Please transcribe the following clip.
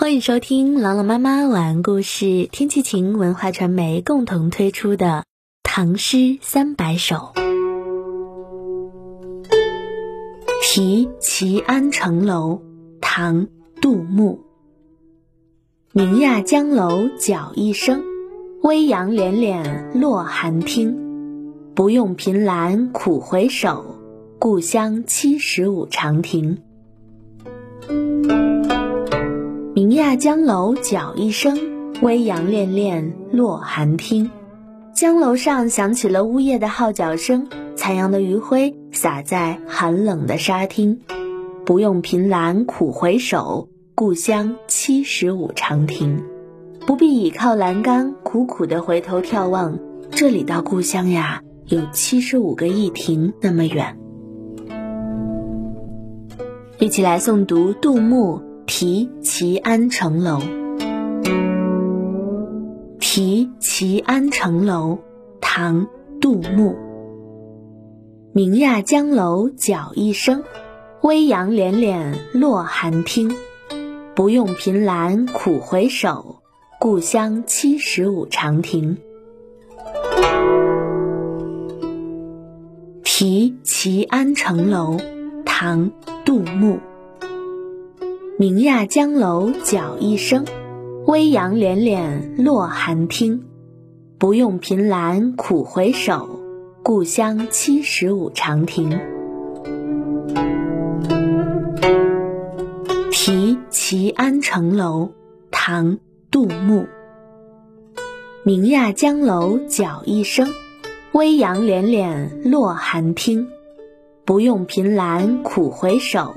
欢迎收听朗朗妈妈晚安故事，天气晴文化传媒共同推出的《唐诗三百首》。题齐安城楼，唐·杜牧。明亚江楼角一声，微扬敛敛落寒汀。不用凭栏苦回首，故乡七十五长亭。亚江楼角一声，微扬恋恋落寒汀。江楼上响起了呜咽的号角声，残阳的余晖洒在寒冷的沙汀。不用凭栏苦回首，故乡七十五长亭。不必倚靠栏杆，苦苦的回头眺望，这里到故乡呀，有七十五个驿亭那么远。一起来诵读杜牧。题齐安城楼，题齐安城楼，唐·杜牧。明亚江楼角一声，微扬敛敛落寒汀。不用凭栏苦回首，故乡七十五长亭。题齐安城楼，唐·杜牧。明亚江楼角一声，微扬敛敛落寒汀。不用凭栏苦回首，故乡七十五长亭。题齐安城楼，唐·杜牧。明亚江楼角一声，微扬敛敛落寒汀。不用凭栏苦回首。